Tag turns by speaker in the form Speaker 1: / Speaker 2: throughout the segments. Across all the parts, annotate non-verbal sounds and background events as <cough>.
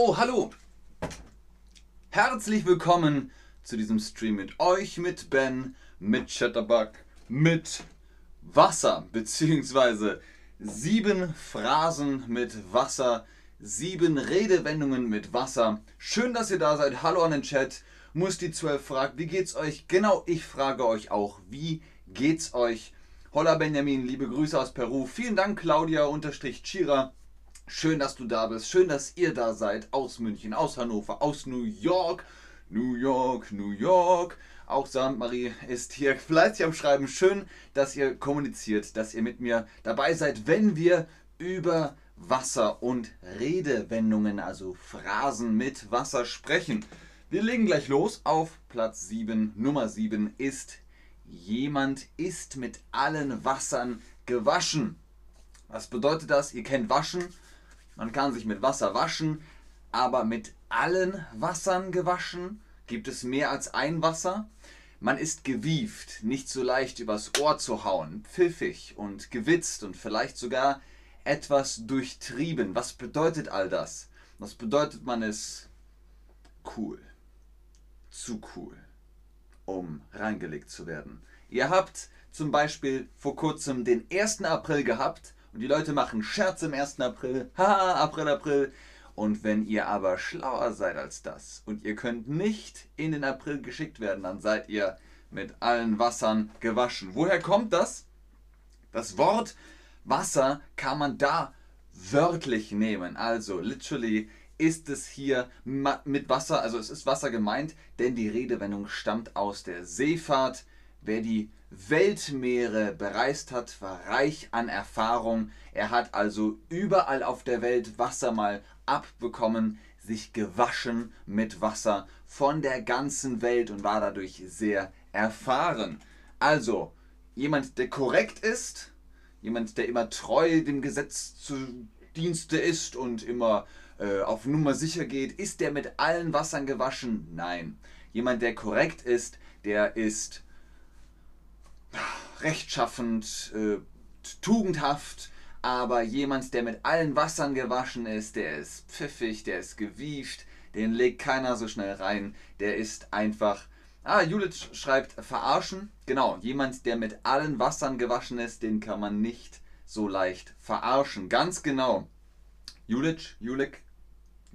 Speaker 1: Oh, hallo! Herzlich willkommen zu diesem Stream mit euch, mit Ben, mit Chatterbug, mit Wasser, beziehungsweise sieben Phrasen mit Wasser, sieben Redewendungen mit Wasser. Schön, dass ihr da seid. Hallo an den Chat. Musti 12 fragt, wie geht's euch? Genau, ich frage euch auch, wie geht's euch? Holla Benjamin, liebe Grüße aus Peru. Vielen Dank, Claudia-Chira. Schön, dass du da bist. Schön, dass ihr da seid. Aus München, aus Hannover, aus New York. New York, New York. Auch Sandmarie ist hier <laughs> fleißig am Schreiben. Schön, dass ihr kommuniziert, dass ihr mit mir dabei seid, wenn wir über Wasser und Redewendungen, also Phrasen mit Wasser sprechen. Wir legen gleich los. Auf Platz 7, Nummer 7 ist jemand ist mit allen Wassern gewaschen. Was bedeutet das? Ihr kennt Waschen. Man kann sich mit Wasser waschen, aber mit allen Wassern gewaschen? Gibt es mehr als ein Wasser? Man ist gewieft, nicht so leicht übers Ohr zu hauen, pfiffig und gewitzt und vielleicht sogar etwas durchtrieben. Was bedeutet all das? Was bedeutet, man ist cool, zu cool, um reingelegt zu werden. Ihr habt zum Beispiel vor kurzem den 1. April gehabt und die Leute machen Scherze im 1. April. Haha, April, April. Und wenn ihr aber schlauer seid als das und ihr könnt nicht in den April geschickt werden, dann seid ihr mit allen Wassern gewaschen. Woher kommt das? Das Wort Wasser kann man da wörtlich nehmen. Also literally ist es hier mit Wasser, also es ist Wasser gemeint, denn die Redewendung stammt aus der Seefahrt. Wer die Weltmeere bereist hat, war reich an Erfahrung. Er hat also überall auf der Welt Wasser mal abbekommen, sich gewaschen mit Wasser von der ganzen Welt und war dadurch sehr erfahren. Also, jemand, der korrekt ist, jemand, der immer treu dem Gesetz zu Dienste ist und immer äh, auf Nummer sicher geht, ist der mit allen Wassern gewaschen? Nein. Jemand, der korrekt ist, der ist rechtschaffend, äh, tugendhaft, aber jemand, der mit allen Wassern gewaschen ist, der ist pfiffig, der ist gewieft, den legt keiner so schnell rein, der ist einfach. Ah, Judith schreibt verarschen. Genau, jemand, der mit allen Wassern gewaschen ist, den kann man nicht so leicht verarschen. Ganz genau. Judith, Julik,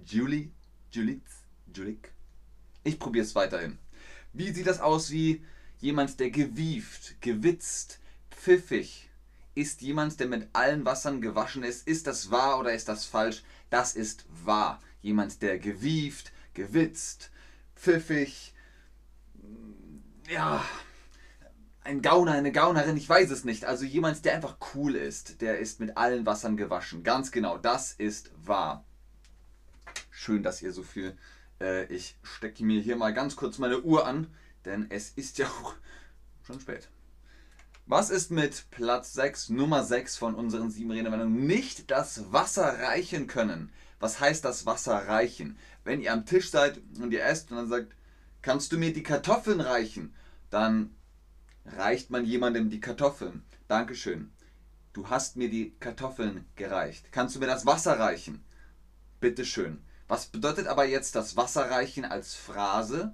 Speaker 1: Julie, Julitz, Julik. Ich probiere es weiterhin. Wie sieht das aus wie Jemand, der gewieft, gewitzt, pfiffig, ist jemand, der mit allen Wassern gewaschen ist. Ist das wahr oder ist das falsch? Das ist wahr. Jemand, der gewieft, gewitzt, pfiffig, ja, ein Gauner, eine Gaunerin, ich weiß es nicht. Also jemand, der einfach cool ist, der ist mit allen Wassern gewaschen. Ganz genau, das ist wahr. Schön, dass ihr so viel. Äh, ich stecke mir hier mal ganz kurz meine Uhr an denn es ist ja auch <laughs> schon spät. Was ist mit Platz 6, Nummer 6 von unseren sieben Redewendungen? Nicht das Wasser reichen können. Was heißt das Wasser reichen? Wenn ihr am Tisch seid und ihr esst und dann sagt, kannst du mir die Kartoffeln reichen? Dann reicht man jemandem die Kartoffeln. Dankeschön. Du hast mir die Kartoffeln gereicht. Kannst du mir das Wasser reichen? Bitteschön. Was bedeutet aber jetzt das Wasser reichen als Phrase?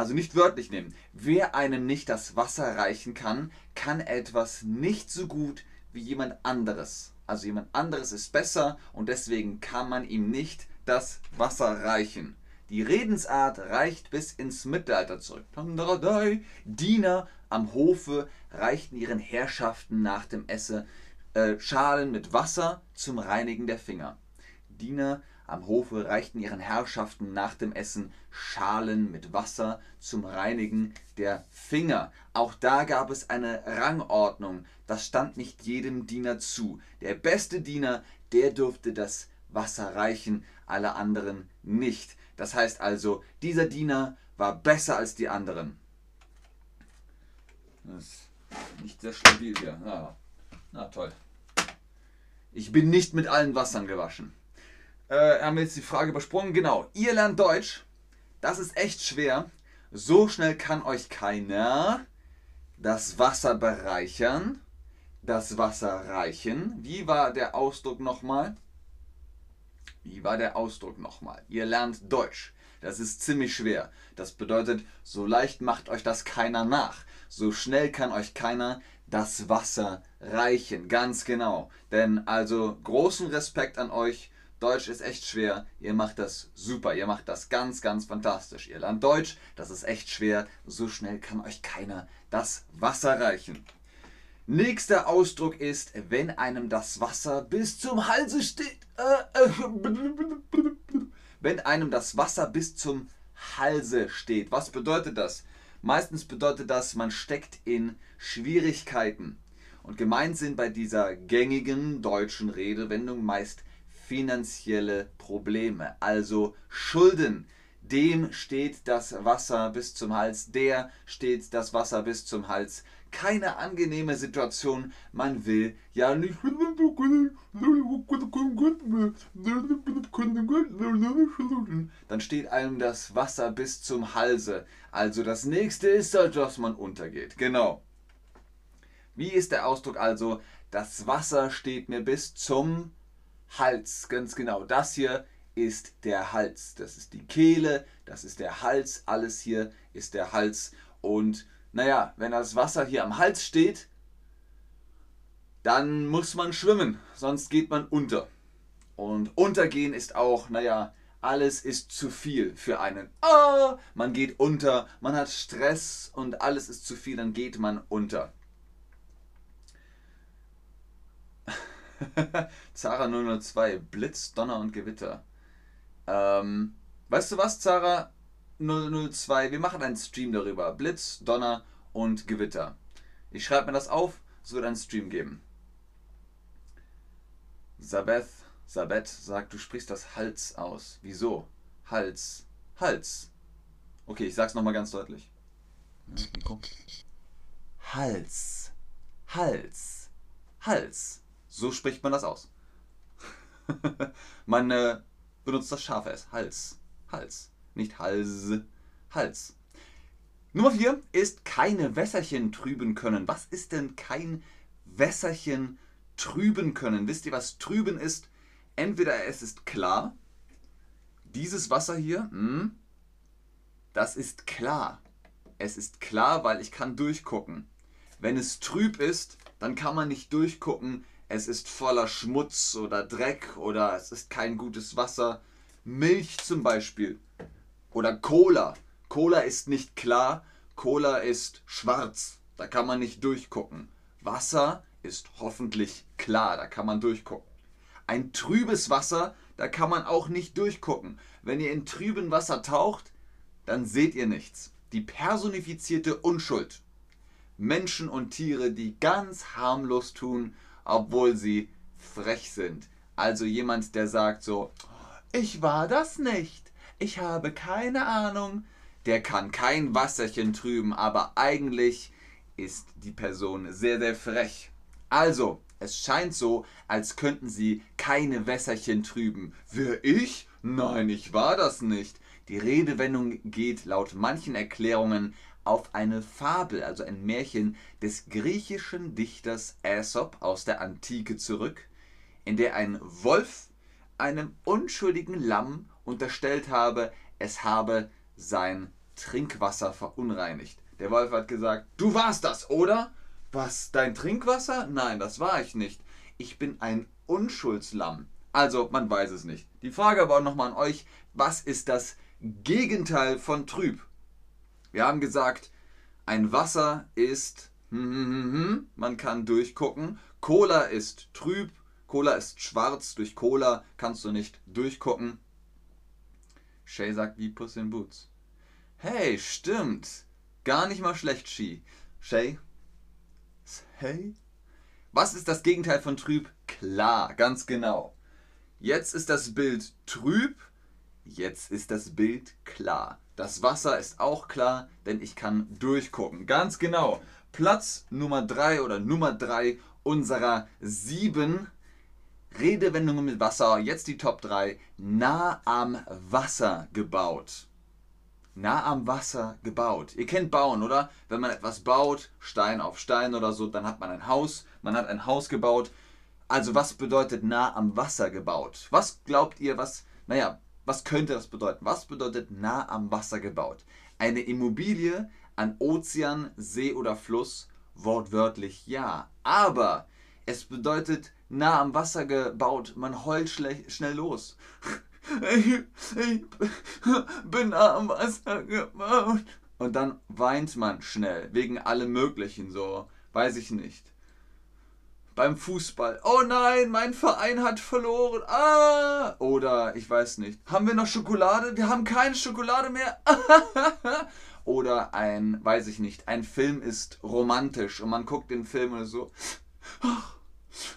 Speaker 1: Also nicht wörtlich nehmen. Wer einem nicht das Wasser reichen kann, kann etwas nicht so gut wie jemand anderes. Also jemand anderes ist besser und deswegen kann man ihm nicht das Wasser reichen. Die Redensart reicht bis ins Mittelalter zurück. Diener am Hofe reichten ihren Herrschaften nach dem Essen äh, Schalen mit Wasser zum Reinigen der Finger. Diener am Hofe reichten ihren Herrschaften nach dem Essen Schalen mit Wasser zum Reinigen der Finger. Auch da gab es eine Rangordnung. Das stand nicht jedem Diener zu. Der beste Diener, der durfte das Wasser reichen, alle anderen nicht. Das heißt also, dieser Diener war besser als die anderen. Das ist nicht sehr stabil hier. Ah, na toll. Ich bin nicht mit allen Wassern gewaschen. Äh, haben wir jetzt die Frage übersprungen. Genau, ihr lernt Deutsch. Das ist echt schwer. So schnell kann euch keiner das Wasser bereichern, das Wasser reichen. Wie war der Ausdruck nochmal? Wie war der Ausdruck nochmal? Ihr lernt Deutsch. Das ist ziemlich schwer. Das bedeutet, so leicht macht euch das keiner nach. So schnell kann euch keiner das Wasser reichen. Ganz genau. Denn also großen Respekt an euch. Deutsch ist echt schwer. Ihr macht das super. Ihr macht das ganz, ganz fantastisch. Ihr lernt Deutsch. Das ist echt schwer. So schnell kann euch keiner das Wasser reichen. Nächster Ausdruck ist, wenn einem das Wasser bis zum Halse steht. Äh, äh, wenn einem das Wasser bis zum Halse steht. Was bedeutet das? Meistens bedeutet das, man steckt in Schwierigkeiten. Und gemeint sind bei dieser gängigen deutschen Redewendung meist finanzielle Probleme, also Schulden. Dem steht das Wasser bis zum Hals, der steht das Wasser bis zum Hals keine angenehme Situation. Man will ja nicht. Dann steht einem das Wasser bis zum Halse. Also das nächste ist dass man untergeht. Genau. Wie ist der Ausdruck also? Das Wasser steht mir bis zum Hals. Ganz genau. Das hier ist der Hals. Das ist die Kehle, das ist der Hals. Alles hier ist der Hals. Und naja, wenn das Wasser hier am Hals steht, dann muss man schwimmen, sonst geht man unter. Und untergehen ist auch, naja, alles ist zu viel für einen. Ah, man geht unter, man hat Stress und alles ist zu viel, dann geht man unter. <laughs> Zara 002, Blitz, Donner und Gewitter. Ähm, weißt du was, Zara? 002. Wir machen einen Stream darüber. Blitz, Donner und Gewitter. Ich schreibe mir das auf, es wird einen Stream geben. Sabeth, Sabeth sagt, du sprichst das Hals aus. Wieso? Hals. Hals. Okay, ich sag's nochmal ganz deutlich. Hals. Hals. Hals. So spricht man das aus. <laughs> man äh, benutzt das scharfe S. Hals. Hals nicht Hals, Hals. Nummer 4 ist keine Wässerchen trüben können. Was ist denn kein Wässerchen trüben können? Wisst ihr, was trüben ist? Entweder es ist klar, dieses Wasser hier, mh, hm, das ist klar. Es ist klar, weil ich kann durchgucken. Wenn es trüb ist, dann kann man nicht durchgucken. Es ist voller Schmutz oder Dreck oder es ist kein gutes Wasser. Milch zum Beispiel oder Cola. Cola ist nicht klar, Cola ist schwarz. Da kann man nicht durchgucken. Wasser ist hoffentlich klar, da kann man durchgucken. Ein trübes Wasser, da kann man auch nicht durchgucken. Wenn ihr in trüben Wasser taucht, dann seht ihr nichts. Die personifizierte Unschuld. Menschen und Tiere, die ganz harmlos tun, obwohl sie frech sind. Also jemand, der sagt so, ich war das nicht ich habe keine Ahnung, der kann kein Wasserchen trüben, aber eigentlich ist die Person sehr, sehr frech. Also, es scheint so, als könnten sie keine Wässerchen trüben. Wer ich? Nein, ich war das nicht. Die Redewendung geht laut manchen Erklärungen auf eine Fabel, also ein Märchen des griechischen Dichters Aesop aus der Antike zurück, in der ein Wolf einem unschuldigen Lamm unterstellt habe, es habe sein Trinkwasser verunreinigt. Der Wolf hat gesagt, du warst das, oder? Was, dein Trinkwasser? Nein, das war ich nicht. Ich bin ein Unschuldslamm. Also, man weiß es nicht. Die Frage aber nochmal an euch, was ist das Gegenteil von trüb? Wir haben gesagt, ein Wasser ist, hm, hm, hm, man kann durchgucken. Cola ist trüb, Cola ist schwarz, durch Cola kannst du nicht durchgucken. Shay sagt wie Puss in Boots. Hey, stimmt. Gar nicht mal schlecht, Ski. Shay? Hey? Was ist das Gegenteil von trüb? Klar, ganz genau. Jetzt ist das Bild trüb, jetzt ist das Bild klar. Das Wasser ist auch klar, denn ich kann durchgucken. Ganz genau. Platz Nummer 3 oder Nummer 3 unserer sieben Redewendungen mit Wasser, jetzt die Top 3. Nah am Wasser gebaut. Nah am Wasser gebaut. Ihr kennt bauen, oder? Wenn man etwas baut, Stein auf Stein oder so, dann hat man ein Haus. Man hat ein Haus gebaut Also was bedeutet nah am Wasser gebaut? Was glaubt ihr, was, naja, was könnte das bedeuten? Was bedeutet nah am Wasser gebaut? Eine Immobilie an Ozean, See oder Fluss? Wortwörtlich ja. Aber es bedeutet nah am Wasser gebaut, man heult schnell los. <laughs> Ich, ich bin nah am Wasser gebaut. Und dann weint man schnell, wegen allem Möglichen, so, weiß ich nicht. Beim Fußball, oh nein, mein Verein hat verloren. Ah! Oder ich weiß nicht, haben wir noch Schokolade? Wir haben keine Schokolade mehr. <laughs> Oder ein, weiß ich nicht, ein Film ist romantisch und man guckt den Film und so, ach,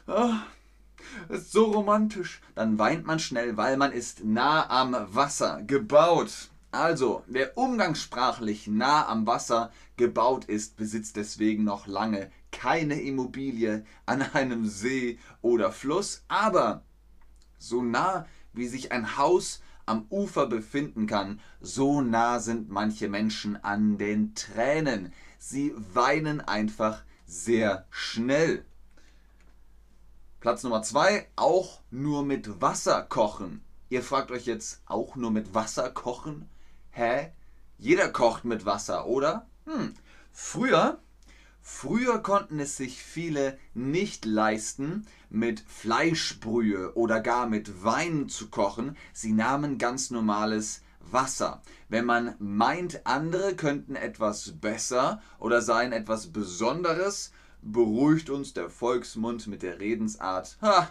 Speaker 1: <laughs> ist so romantisch. Dann weint man schnell, weil man ist nah am Wasser gebaut. Also, wer umgangssprachlich nah am Wasser gebaut ist, besitzt deswegen noch lange keine Immobilie an einem See oder Fluss, aber so nah wie sich ein Haus am Ufer befinden kann, so nah sind manche Menschen an den Tränen. Sie weinen einfach sehr schnell. Platz Nummer zwei, auch nur mit Wasser kochen. Ihr fragt euch jetzt, auch nur mit Wasser kochen? Hä? Jeder kocht mit Wasser, oder? Hm. Früher, früher konnten es sich viele nicht leisten, mit Fleischbrühe oder gar mit Wein zu kochen. Sie nahmen ganz normales Wasser. Wenn man meint, andere könnten etwas besser oder seien etwas Besonderes, beruhigt uns der Volksmund mit der Redensart, ha,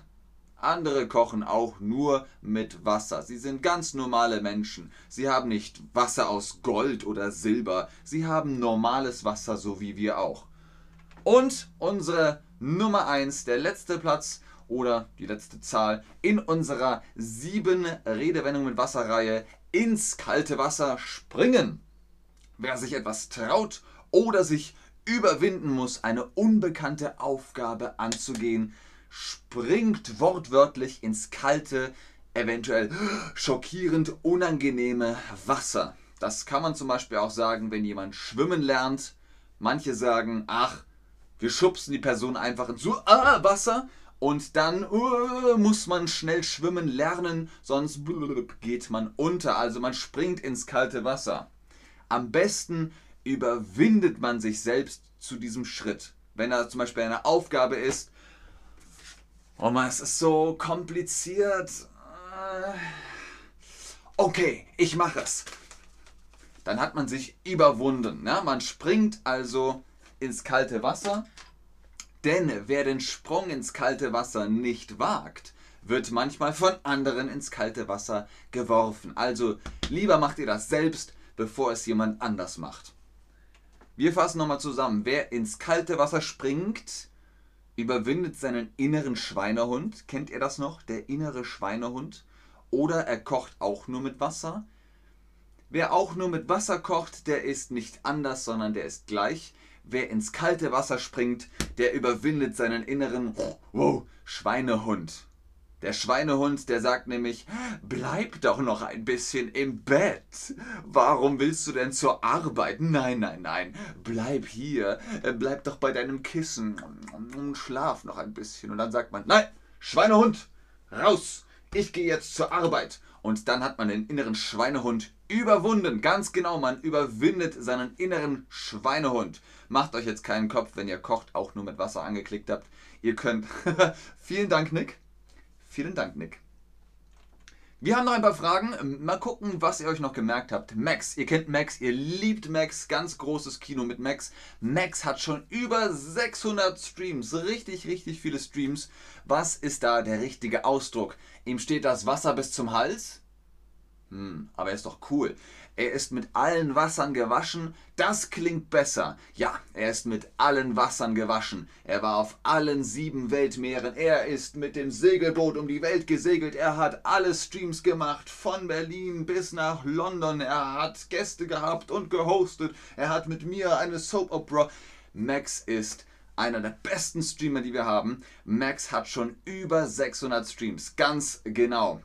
Speaker 1: andere kochen auch nur mit Wasser. Sie sind ganz normale Menschen. Sie haben nicht Wasser aus Gold oder Silber. Sie haben normales Wasser, so wie wir auch. Und unsere Nummer 1, der letzte Platz oder die letzte Zahl in unserer sieben Redewendungen mit Wasserreihe ins kalte Wasser springen. Wer sich etwas traut oder sich überwinden muss, eine unbekannte Aufgabe anzugehen, springt wortwörtlich ins kalte, eventuell schockierend unangenehme Wasser. Das kann man zum Beispiel auch sagen, wenn jemand schwimmen lernt. Manche sagen, ach, wir schubsen die Person einfach ins ah, Wasser und dann uh, muss man schnell schwimmen lernen, sonst geht man unter. Also man springt ins kalte Wasser. Am besten überwindet man sich selbst zu diesem Schritt. Wenn da zum Beispiel eine Aufgabe ist, Oh man, es ist so kompliziert. Okay, ich mache es. Dann hat man sich überwunden. Ne? Man springt also ins kalte Wasser. Denn wer den Sprung ins kalte Wasser nicht wagt, wird manchmal von anderen ins kalte Wasser geworfen. Also lieber macht ihr das selbst, bevor es jemand anders macht. Wir fassen nochmal zusammen. Wer ins kalte Wasser springt, überwindet seinen inneren Schweinehund. Kennt ihr das noch? Der innere Schweinehund. Oder er kocht auch nur mit Wasser. Wer auch nur mit Wasser kocht, der ist nicht anders, sondern der ist gleich. Wer ins kalte Wasser springt, der überwindet seinen inneren wow, Schweinehund. Der Schweinehund, der sagt nämlich, bleib doch noch ein bisschen im Bett. Warum willst du denn zur Arbeit? Nein, nein, nein, bleib hier, bleib doch bei deinem Kissen und schlaf noch ein bisschen. Und dann sagt man, nein, Schweinehund, raus, ich gehe jetzt zur Arbeit. Und dann hat man den inneren Schweinehund überwunden. Ganz genau, man überwindet seinen inneren Schweinehund. Macht euch jetzt keinen Kopf, wenn ihr kocht, auch nur mit Wasser angeklickt habt. Ihr könnt. <laughs> Vielen Dank, Nick. Vielen Dank, Nick. Wir haben noch ein paar Fragen. Mal gucken, was ihr euch noch gemerkt habt. Max, ihr kennt Max, ihr liebt Max, ganz großes Kino mit Max. Max hat schon über 600 Streams, richtig, richtig viele Streams. Was ist da der richtige Ausdruck? Ihm steht das Wasser bis zum Hals? Hm, aber er ist doch cool. Er ist mit allen Wassern gewaschen. Das klingt besser. Ja, er ist mit allen Wassern gewaschen. Er war auf allen sieben Weltmeeren. Er ist mit dem Segelboot um die Welt gesegelt. Er hat alle Streams gemacht, von Berlin bis nach London. Er hat Gäste gehabt und gehostet. Er hat mit mir eine Soap Opera. Max ist einer der besten Streamer, die wir haben. Max hat schon über 600 Streams. Ganz genau.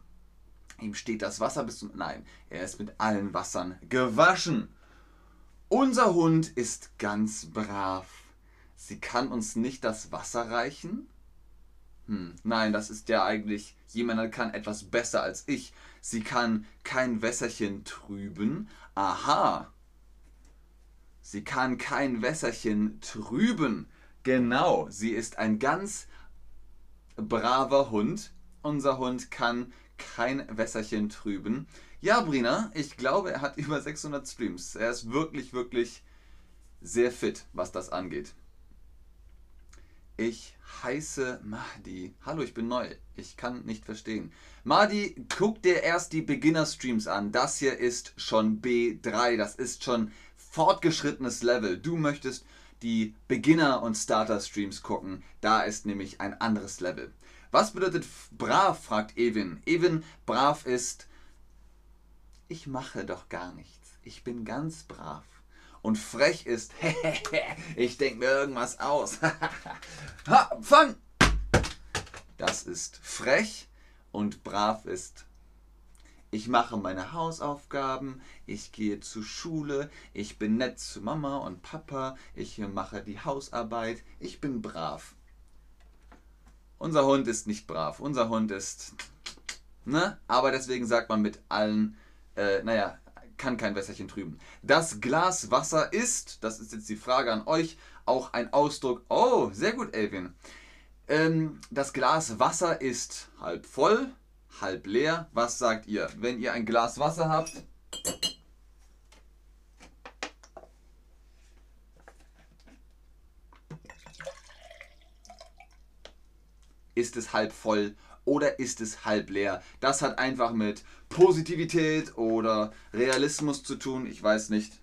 Speaker 1: Ihm steht das Wasser bis zum... Nein, er ist mit allen Wassern gewaschen. Unser Hund ist ganz brav. Sie kann uns nicht das Wasser reichen. Hm, nein, das ist ja eigentlich, jemand kann etwas besser als ich. Sie kann kein Wässerchen trüben. Aha. Sie kann kein Wässerchen trüben. Genau, sie ist ein ganz braver Hund. Unser Hund kann kein Wässerchen trüben. Ja, Brina, ich glaube, er hat <laughs> über 600 Streams. Er ist wirklich, wirklich sehr fit, was das angeht. Ich heiße Mahdi. Hallo, ich bin neu. Ich kann nicht verstehen. Mahdi, guck dir erst die Beginner-Streams an. Das hier ist schon B3. Das ist schon fortgeschrittenes Level. Du möchtest die Beginner- und Starter-Streams gucken. Da ist nämlich ein anderes Level. Was bedeutet brav? fragt Evin. Evin, brav ist, ich mache doch gar nichts. Ich bin ganz brav. Und frech ist, <laughs> ich denke mir irgendwas aus. <laughs> ha, fang! Das ist frech und brav ist, ich mache meine Hausaufgaben, ich gehe zur Schule, ich bin nett zu Mama und Papa, ich mache die Hausarbeit, ich bin brav. Unser Hund ist nicht brav, unser Hund ist, ne? Aber deswegen sagt man mit allen, äh, naja, kann kein Wässerchen trüben. Das Glas Wasser ist, das ist jetzt die Frage an euch, auch ein Ausdruck. Oh, sehr gut, Elvin. Ähm, das Glas Wasser ist halb voll, halb leer. Was sagt ihr? Wenn ihr ein Glas Wasser habt, ist es halb voll oder ist es halb leer? Das hat einfach mit Positivität oder Realismus zu tun. Ich weiß nicht.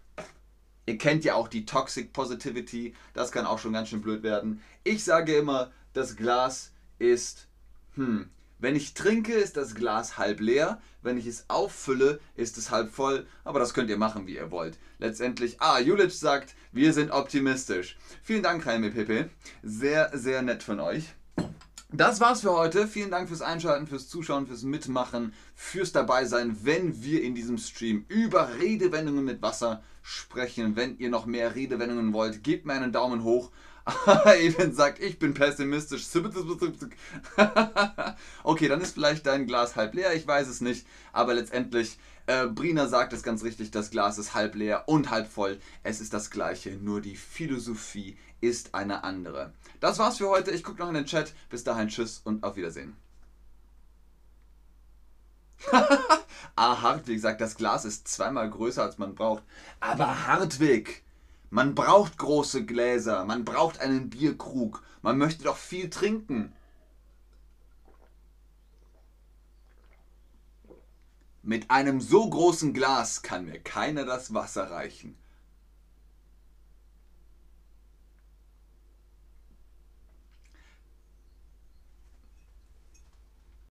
Speaker 1: Ihr kennt ja auch die Toxic Positivity. Das kann auch schon ganz schön blöd werden. Ich sage immer, das Glas ist, hm, wenn ich trinke, ist das Glas halb leer. Wenn ich es auffülle, ist es halb voll. Aber das könnt ihr machen, wie ihr wollt. Letztendlich, ah, Julic sagt, wir sind optimistisch. Vielen Dank, Jaime Pepe. Sehr, sehr nett von euch. Das war's für heute. Vielen Dank fürs Einschalten, fürs Zuschauen, fürs Mitmachen, fürs Dabeisein, wenn wir in diesem Stream über Redewendungen mit Wasser sprechen. Wenn ihr noch mehr Redewendungen wollt, gebt mir einen Daumen hoch. <laughs> Even sagt, ich bin pessimistisch. <laughs> okay, dann ist vielleicht dein Glas halb leer, ich weiß es nicht. Aber letztendlich, äh, Brina sagt es ganz richtig, das Glas ist halb leer und halb voll. Es ist das gleiche, nur die Philosophie ist eine andere. Das war's für heute. Ich gucke noch in den Chat. Bis dahin, tschüss und auf Wiedersehen. <laughs> ah, Hartwig sagt, das Glas ist zweimal größer, als man braucht. Aber Hartwig, man braucht große Gläser, man braucht einen Bierkrug, man möchte doch viel trinken. Mit einem so großen Glas kann mir keiner das Wasser reichen.